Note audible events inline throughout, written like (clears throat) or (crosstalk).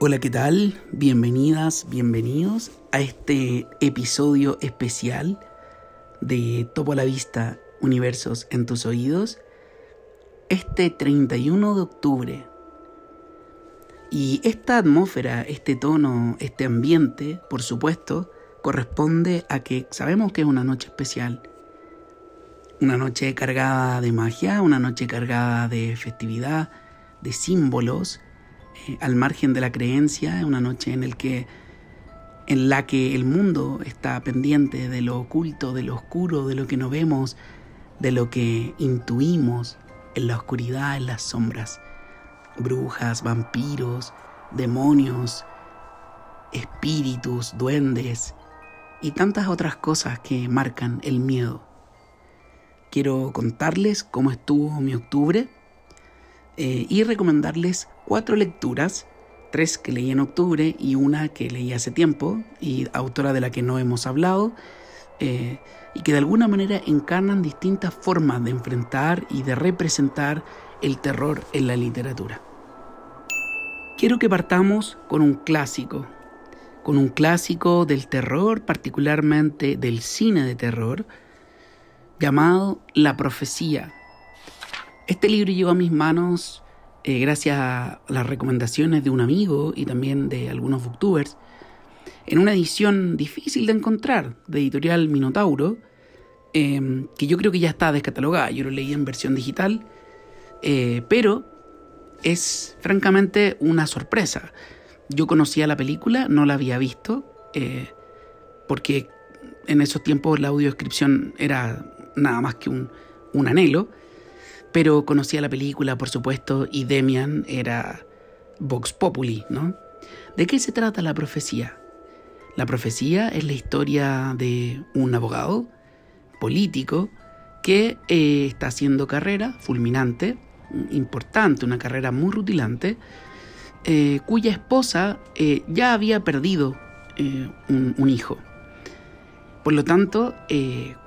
Hola, ¿qué tal? Bienvenidas, bienvenidos a este episodio especial de Topo a la Vista, Universos en tus oídos, este 31 de octubre. Y esta atmósfera, este tono, este ambiente, por supuesto, corresponde a que sabemos que es una noche especial. Una noche cargada de magia, una noche cargada de festividad, de símbolos, al margen de la creencia, una noche en, que, en la que el mundo está pendiente de lo oculto, de lo oscuro, de lo que no vemos, de lo que intuimos en la oscuridad, en las sombras. Brujas, vampiros, demonios, espíritus, duendes y tantas otras cosas que marcan el miedo. Quiero contarles cómo estuvo mi octubre eh, y recomendarles cuatro lecturas, tres que leí en octubre y una que leí hace tiempo, y autora de la que no hemos hablado, eh, y que de alguna manera encarnan distintas formas de enfrentar y de representar el terror en la literatura. Quiero que partamos con un clásico, con un clásico del terror, particularmente del cine de terror, llamado La Profecía este libro llegó a mis manos eh, gracias a las recomendaciones de un amigo y también de algunos booktubers, en una edición difícil de encontrar, de editorial Minotauro, em, que yo creo que ya está descatalogada, yo lo leí en versión digital, eh, pero es francamente una sorpresa. Yo conocía la película, no la había visto, eh, porque en esos tiempos la audiodescripción era nada más que un, un anhelo, pero conocía la película, por supuesto, y Demian era Vox Populi, ¿no? ¿De qué se trata la profecía? La profecía es la historia de un abogado político que eh, está haciendo carrera fulminante, importante, una carrera muy rutilante, eh, cuya esposa eh, ya había perdido un, un, hijo. Por lo tanto,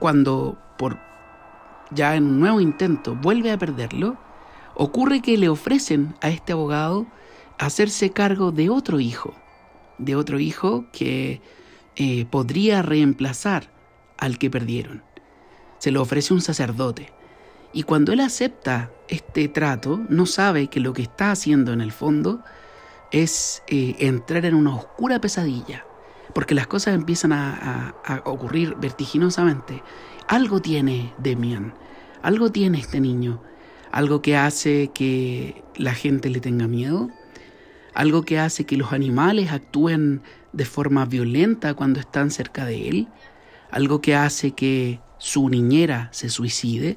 cuando por ya en un nuevo intento vuelve a perderlo, ocurre que le ofrecen a este abogado hacerse cargo de otro hijo, de otro hijo que eh, podría reemplazar al que perdieron. Se lo ofrece un sacerdote. Y cuando él acepta este trato, no sabe que lo que está haciendo en el fondo es eh, entrar en una oscura pesadilla, porque las cosas empiezan a, a ocurrir vertiginosamente algo tiene Demian, algo tiene este niño, algo que hace que la gente le tenga miedo, algo que hace que los animales actúen de forma violenta cuando están cerca de él, algo que hace que su niñera se suicide.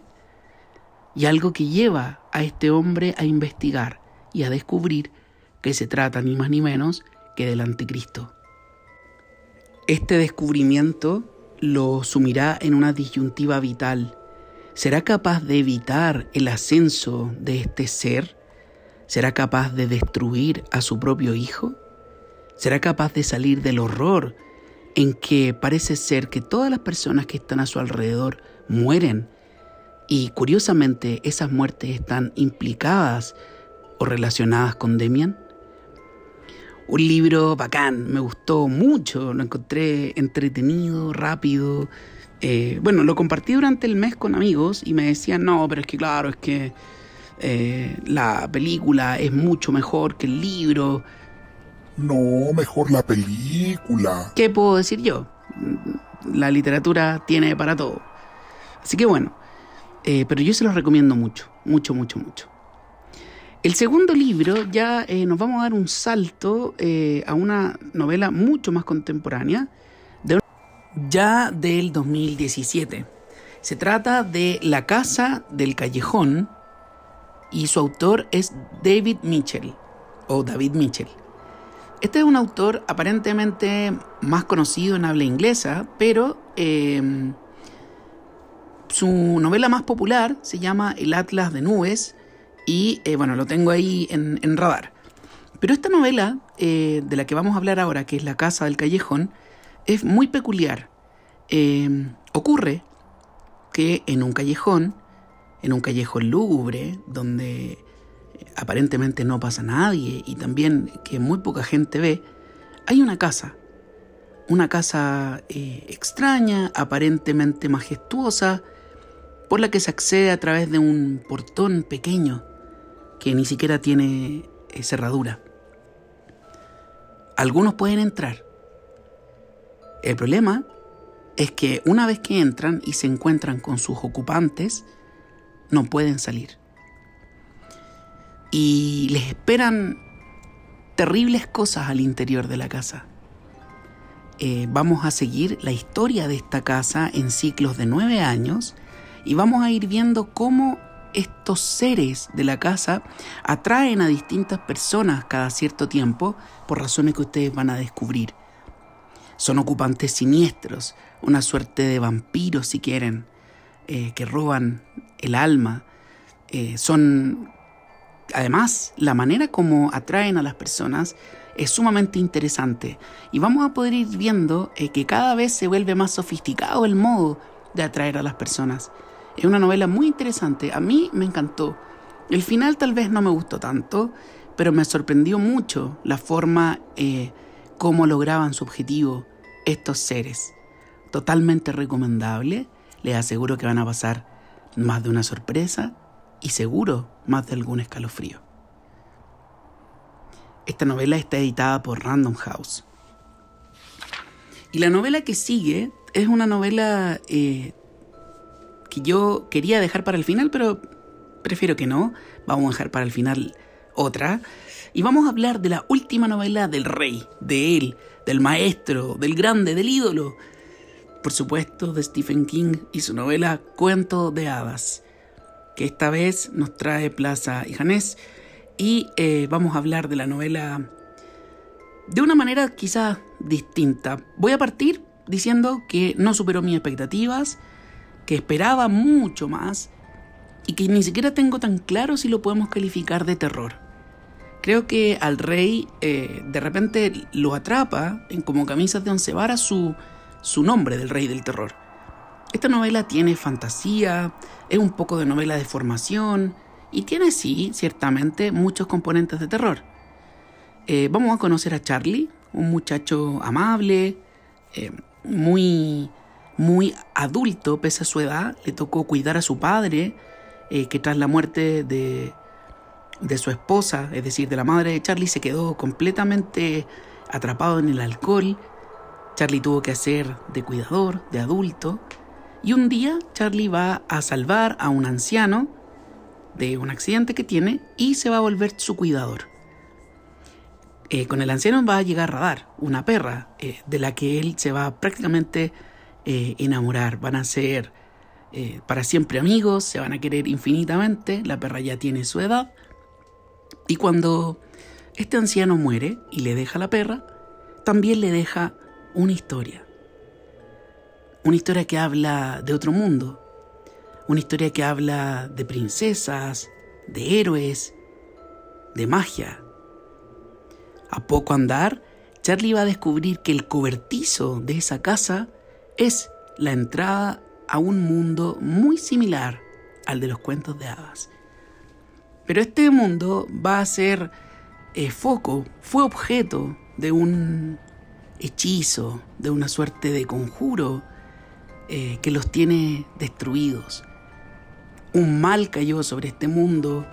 Y algo que lleva a este hombre a investigar y a descubrir que se trata ni más ni menos que del anticristo. Este descubrimiento lo sumirá en una disyuntiva vital. ¿Será capaz de evitar el ascenso de este ser? ¿Será capaz de destruir a su propio hijo? ¿Será capaz de salir del horror en que parece ser que todas las personas que están a su alrededor mueren? Y curiosamente esas muertes están implicadas o relacionadas con Demian. Un libro bacán, me gustó mucho, lo encontré entretenido, rápido. Eh, bueno, lo compartí durante el mes con amigos y me decían, no, pero es que claro, es que eh, la película es mucho mejor que el libro. No, mejor la película. ¿Qué puedo decir yo? La literatura tiene para todo. Así que bueno, eh, pero yo se los recomiendo mucho, mucho, mucho, mucho. El segundo libro ya eh, nos vamos a dar un salto eh, a una novela mucho más contemporánea, de, ya del 2017. Se trata de La Casa del Callejón y su autor es David Mitchell o David Mitchell. Este es un autor aparentemente más conocido en habla inglesa, pero em, su novela más popular se llama El Atlas de Nubes y eh, bueno, lo tengo ahí en, radar. Pero esta novela eh, de la que vamos a hablar ahora, que es La Casa del Callejón, es muy peculiar. Eh, ocurre que en un callejón, en un callejón lúgubre, donde aparentemente no pasa nadie y también que muy poca gente ve, hay una casa. Una casa eh, extraña, aparentemente majestuosa, por la que se accede a través de un portón pequeño que ni siquiera tiene eh, cerradura. Algunos pueden entrar. El problema es que una vez que entran y se encuentran con sus ocupantes, no pueden salir. Y les esperan terribles cosas al interior de la casa. Eh, vamos a seguir la historia de esta casa en ciclos de nueve años y vamos a ir viendo cómo estos seres de la casa atraen a distintas personas cada cierto tiempo por razones que ustedes van a descubrir. Son ocupantes siniestros, una suerte de vampiros si quieren, eh, que roban el alma. Eh, son, además, la manera como atraen a las personas es sumamente interesante y vamos a poder ir viendo eh, que cada vez se vuelve más sofisticado el modo de atraer a las personas. Es una novela muy interesante, a mí me encantó. El final tal vez no me gustó tanto, pero me sorprendió mucho la forma eh, como lograban su objetivo estos seres. Totalmente recomendable, les aseguro que van a pasar más de una sorpresa y seguro más de algún escalofrío. Esta novela está editada por Random House. Y la novela que sigue es una novela eh, que yo quería dejar para el final, pero prefiero que no. Vamos a dejar para el final otra. Y vamos a hablar de la última novela del rey, de él, del maestro, del grande, del ídolo. Por supuesto, de Stephen King y su novela Cuento de Hadas, que esta vez nos trae Plaza y Janés. Y eh, vamos a hablar de la novela de una manera quizá distinta. Voy a partir diciendo que no superó mis expectativas que esperaba mucho más y que ni siquiera tengo tan claro si lo podemos calificar de terror. Creo que al rey eh, de repente lo atrapa en como camisas de once varas su, su nombre del rey del terror. Esta novela tiene fantasía, es un poco de novela de formación y tiene sí, ciertamente, muchos componentes de terror. Eh, vamos a conocer a Charlie, un muchacho amable, eh, muy muy adulto pese a su edad, le tocó cuidar a su padre, eh, que tras la muerte de, de su esposa, es decir, de la madre de Charlie, se quedó completamente atrapado en el alcohol. Charlie tuvo que hacer de cuidador, de adulto. Y un día Charlie va a salvar a un anciano de un accidente que tiene y se va a volver su cuidador. Eh, con el anciano va a llegar a Radar, una perra, eh, de la que él se va prácticamente eh, enamorar, van a ser eh, para siempre amigos, se van a querer infinitamente, la perra ya tiene su edad. Y cuando este anciano muere y le deja la perra, también le deja una historia. Una historia que habla de otro mundo. Una historia que habla de princesas, de héroes, de magia. A poco andar, Charlie va a descubrir que el cobertizo de esa casa es la entrada a un mundo muy similar al de los cuentos de hadas. Pero este mundo va a ser eh, foco, fue objeto de un hechizo, de una suerte de conjuro eh, que los tiene destruidos. Un mal cayó sobre este mundo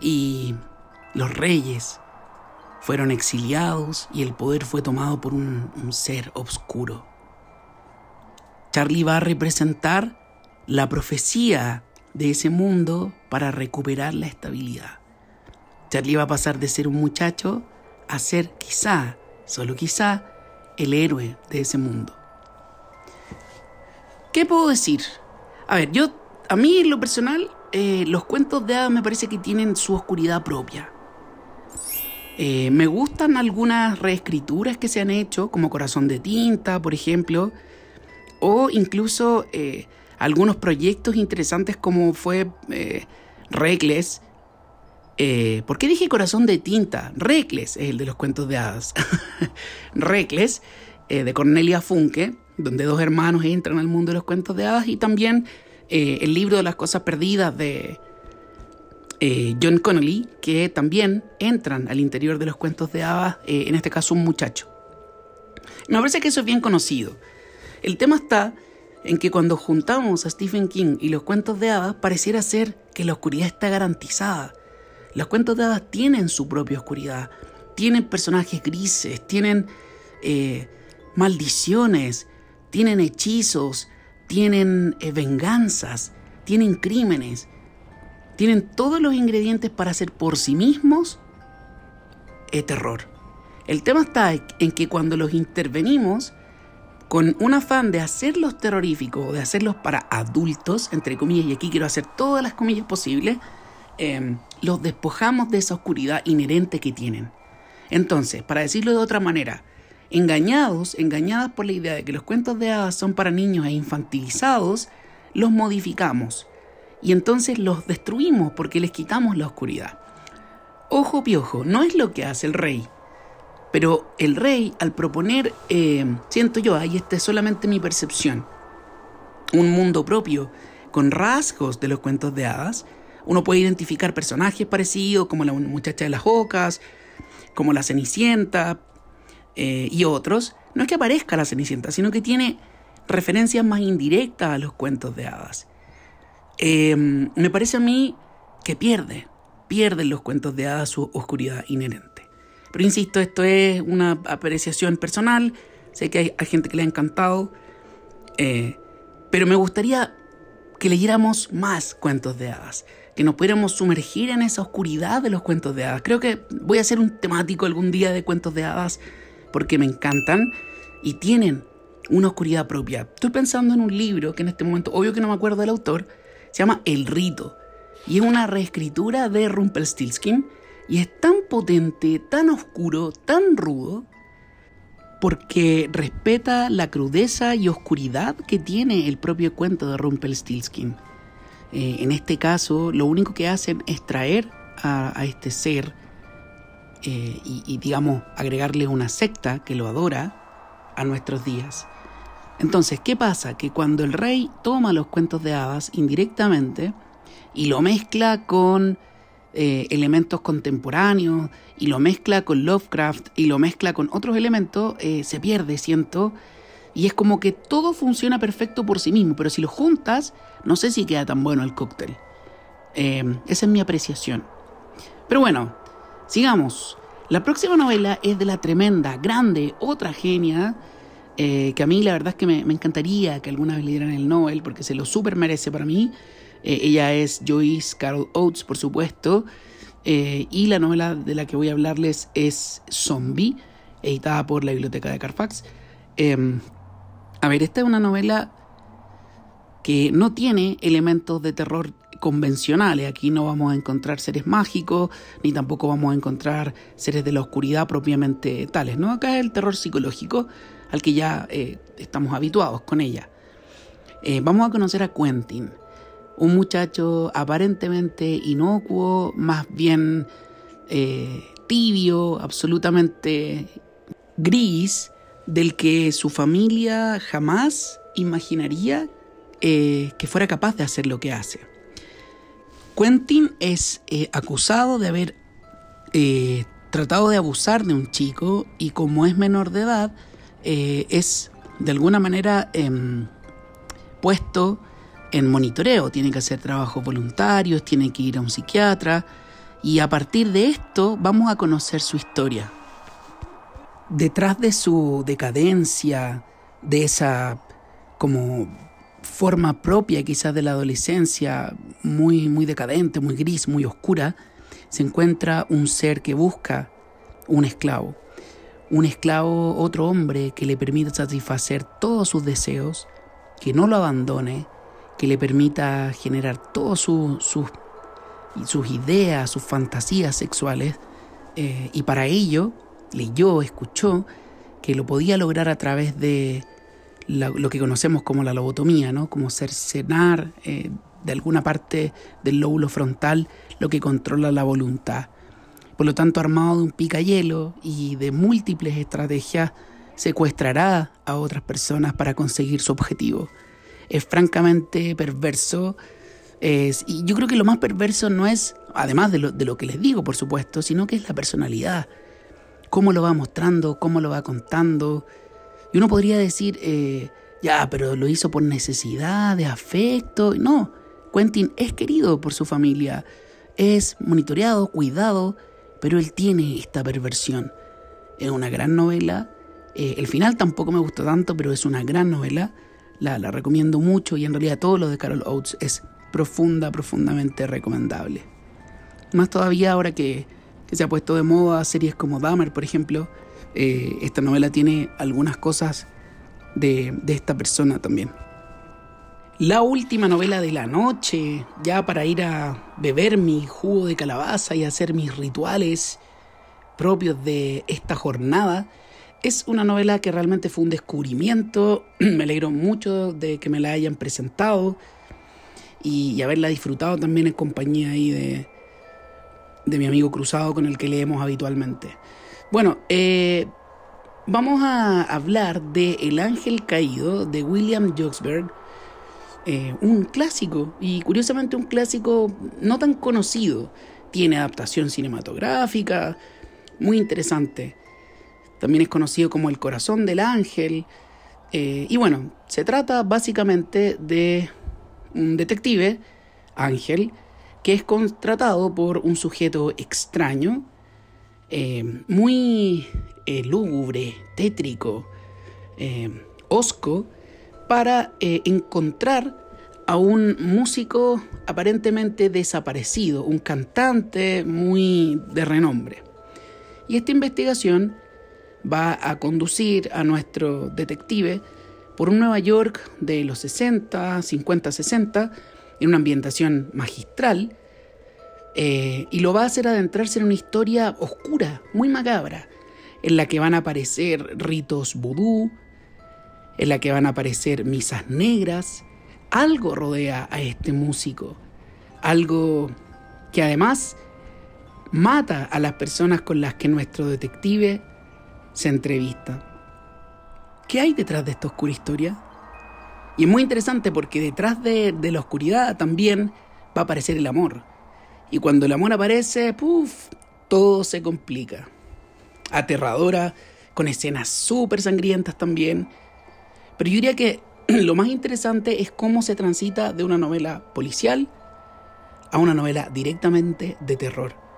y los reyes fueron exiliados y el poder fue tomado por un, un ser oscuro. Charlie va a representar la profecía de ese mundo para recuperar la estabilidad. Charlie va a pasar de ser un muchacho a ser quizá, solo quizá, el héroe de ese mundo. ¿Qué puedo decir? A ver, yo, a mí en lo personal, eh, los cuentos de hadas me parece que tienen su oscuridad propia. Eh, me gustan algunas reescrituras que se han hecho, como Corazón de Tinta, por ejemplo, o incluso eh, algunos proyectos interesantes como fue eh, Reckless. Eh, ¿Por qué dije corazón de tinta? Reckless es el de los cuentos de hadas. (laughs) Reckless, de Cornelia Funke, donde dos hermanos entran al mundo de los cuentos de hadas, y también el libro de las cosas perdidas de, eh, John Connolly, que también entran al interior de los cuentos de hadas, eh, en este caso un muchacho. Me parece que eso es bien conocido. El tema está en que cuando juntamos a Stephen King y los cuentos de hadas, pareciera ser que la oscuridad está garantizada. Los cuentos de hadas tienen su propia oscuridad, tienen personajes grises, tienen eh, maldiciones, tienen hechizos, tienen venganzas, tienen crímenes. Tienen todos los ingredientes para hacer por sí mismos eh, terror. El tema está en que cuando los intervenimos con un afán de hacerlos terroríficos, de hacerlos para adultos, entre comillas, y aquí quiero hacer todas las comillas posibles, em, los despojamos de esa oscuridad inherente que tienen. Entonces, para decirlo de otra manera, engañados, engañadas por la idea de que los cuentos de hadas son para niños e infantilizados, los modificamos y entonces los destruimos porque les quitamos la oscuridad. Ojo piojo, no es lo que hace el rey. Pero el rey, al proponer, eh, siento yo, ahí esta es solamente mi percepción, un mundo propio, con rasgos de los cuentos de hadas, uno puede identificar personajes parecidos, como la muchacha de las ocas, como la Cenicienta eh, y otros. No es que aparezca la Cenicienta, sino que tiene referencias más indirectas a los cuentos de hadas. Em, me parece a mí que pierde, pierden los cuentos de hadas su oscuridad inherente. Pero insisto, esto es una apreciación personal, sé que hay, gente que le ha encantado, eh, pero me gustaría que leyéramos más cuentos de hadas, que nos pudiéramos sumergir en esa oscuridad de los cuentos de hadas. Creo que voy a hacer un temático algún día de cuentos de hadas porque me encantan y tienen una oscuridad propia. Estoy pensando en un libro que en este momento, obvio que no me acuerdo del autor, se llama El Rito. Y es una reescritura de Rumpelstiltskin. Y es tan potente, tan oscuro, tan rudo, porque respeta la crudeza y oscuridad que tiene el propio cuento de Rumpelstiltskin. Eh, en este caso, lo único que hacen es traer a, este ser eh, y, y, digamos, agregarle una secta que lo adora a nuestros días. Entonces, ¿qué pasa? Que cuando el rey toma los cuentos de hadas indirectamente y lo mezcla con eh, elementos contemporáneos y lo mezcla con Lovecraft y lo mezcla con otros elementos, eh, se pierde, siento. Y es como que todo funciona perfecto por sí mismo, pero si lo juntas, no sé si queda tan bueno el cóctel. Eh, esa es mi apreciación. Pero bueno, sigamos. La próxima novela es de la tremenda, grande, otra genia eh, que a mí la verdad es que me, encantaría que alguna vez le dieran el Nobel, porque se lo súper merece para mí. Eh, ella es Joyce Carol Oates, por supuesto, eh, y la novela de la que voy a hablarles es Zombie, editada por la Biblioteca de Carfax. Em, a ver, esta es una novela que no tiene elementos de terror convencionales. Aquí no vamos a encontrar seres mágicos, ni tampoco vamos a encontrar seres de la oscuridad propiamente tales, ¿no? Acá es el terror psicológico al que ya eh, estamos habituados con ella. Vamos a conocer a Quentin, un muchacho aparentemente inocuo, más bien eh, tibio, absolutamente gris, del que su familia jamás imaginaría que fuera capaz de hacer lo que hace. Quentin es acusado de haber tratado de abusar de un chico y como es menor de edad, eh, es de alguna manera em, puesto en monitoreo, tiene que hacer trabajos voluntarios, tiene que ir a un psiquiatra y a partir de esto vamos a conocer su historia. Detrás de su decadencia, de esa como forma propia quizás de la adolescencia, muy, muy decadente, muy gris, muy oscura, se encuentra un ser que busca un esclavo un esclavo, otro hombre que le permita satisfacer todos sus deseos, que no lo abandone, que le permita generar todas sus, ideas, sus fantasías sexuales, eh, y para ello leyó, escuchó que lo podía lograr a través de lo que conocemos como la lobotomía, ¿no? como cercenar eh, de alguna parte del lóbulo frontal lo que controla la voluntad. Por lo tanto, armado de un picayelo y de múltiples estrategias, secuestrará a otras personas para conseguir su objetivo. Es francamente perverso y yo creo que lo más perverso no es, además de lo, de lo que les digo, por supuesto, sino que es la personalidad. Cómo lo va mostrando, cómo lo va contando. Y uno podría decir, eh, ya, pero lo hizo por necesidad, de afecto. No, Quentin es querido por su familia, es monitoreado, cuidado, pero él tiene esta perversión. Es una gran novela. Eh, el final tampoco me gustó tanto, pero es una gran novela. La, la recomiendo mucho y en realidad todo lo de Carol Oates es profunda, profundamente recomendable. Más todavía ahora que, se ha puesto de moda series como Dahmer, por ejemplo, eh, esta novela tiene algunas cosas de, de esta persona también. La última novela de la noche, ya para ir a beber mi jugo de calabaza y hacer mis rituales propios de esta jornada, es una novela que realmente fue un descubrimiento. (clears throat) Me alegro mucho de que me la hayan presentado y, haberla disfrutado también en compañía ahí de, de mi amigo cruzado con el que leemos habitualmente. Bueno, eh, vamos a hablar de El ángel caído de William Joxberg, eh, un clásico y curiosamente un clásico no tan conocido. Tiene adaptación cinematográfica, muy interesante. También es conocido como El corazón del ángel. Eh, y bueno, se trata básicamente de un detective, Ángel, que es contratado por un sujeto extraño, eh, muy eh, lúgubre, tétrico, osco, para encontrar a un músico aparentemente desaparecido, un cantante muy de renombre. Y esta investigación va a conducir a nuestro detective por un Nueva York de los 60, 50, 60, en una ambientación magistral, eh, y lo va a hacer adentrarse en una historia oscura, muy macabra, en la que van a aparecer ritos vudú, en la que van a aparecer misas negras. Algo rodea a este músico, algo que además mata a las personas con las que nuestro detective se entrevista. ¿Qué hay detrás de esta oscura historia? Y es muy interesante porque detrás de, la oscuridad también va a aparecer el amor. Y cuando el amor aparece, puff, todo se complica. Aterradora, con escenas súper sangrientas también. Pero yo diría que (clears throat) lo más interesante es cómo se transita de una novela policial a una novela directamente de terror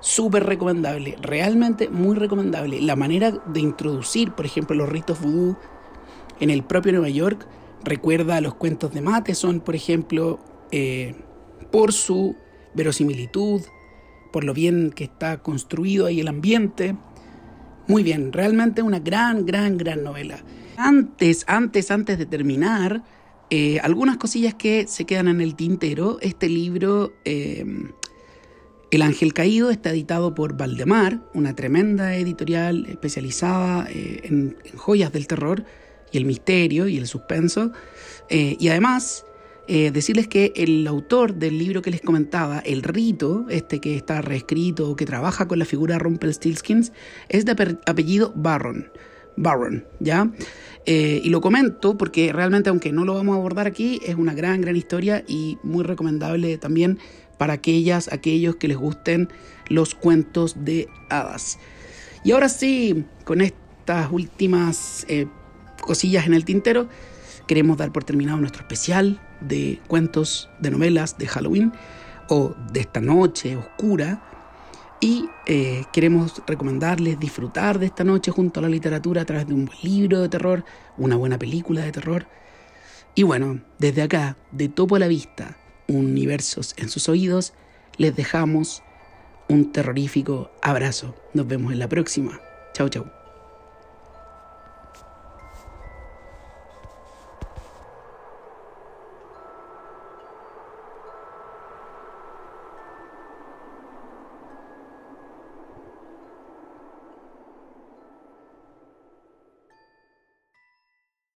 súper recomendable, realmente muy recomendable. La manera de introducir, por ejemplo, los ritos vudú en el propio Nueva York recuerda a los cuentos de Matheson, por ejemplo, eh, por su verosimilitud, por lo bien que está construido ahí el ambiente. Muy bien, realmente una gran, gran, gran novela. Antes, antes, antes de terminar, eh, algunas cosillas que se quedan en el tintero. Este libro eh, el Ángel Caído está editado por Valdemar, una tremenda editorial especializada eh, en, joyas del terror y el misterio y el suspenso. Eh, y además, eh, decirles que el autor del libro que les comentaba, El Rito, este que está reescrito, que trabaja con la figura Rumpelstiltskins, es de apellido Barron. Barron, ¿ya? y lo comento porque realmente, aunque no lo vamos a abordar aquí, es una gran, gran historia y muy recomendable también para aquellas, aquellos que les gusten los cuentos de hadas. Y ahora sí, con estas últimas eh, cosillas en el tintero, queremos dar por terminado nuestro especial de cuentos, de novelas de Halloween o de esta noche oscura. Y eh, queremos recomendarles disfrutar de esta noche junto a la literatura a través de un buen libro de terror, una buena película de terror. Y bueno, desde acá, de topo a la vista, universos en sus oídos, les dejamos un terrorífico abrazo. Nos vemos en la próxima. Chau, chau.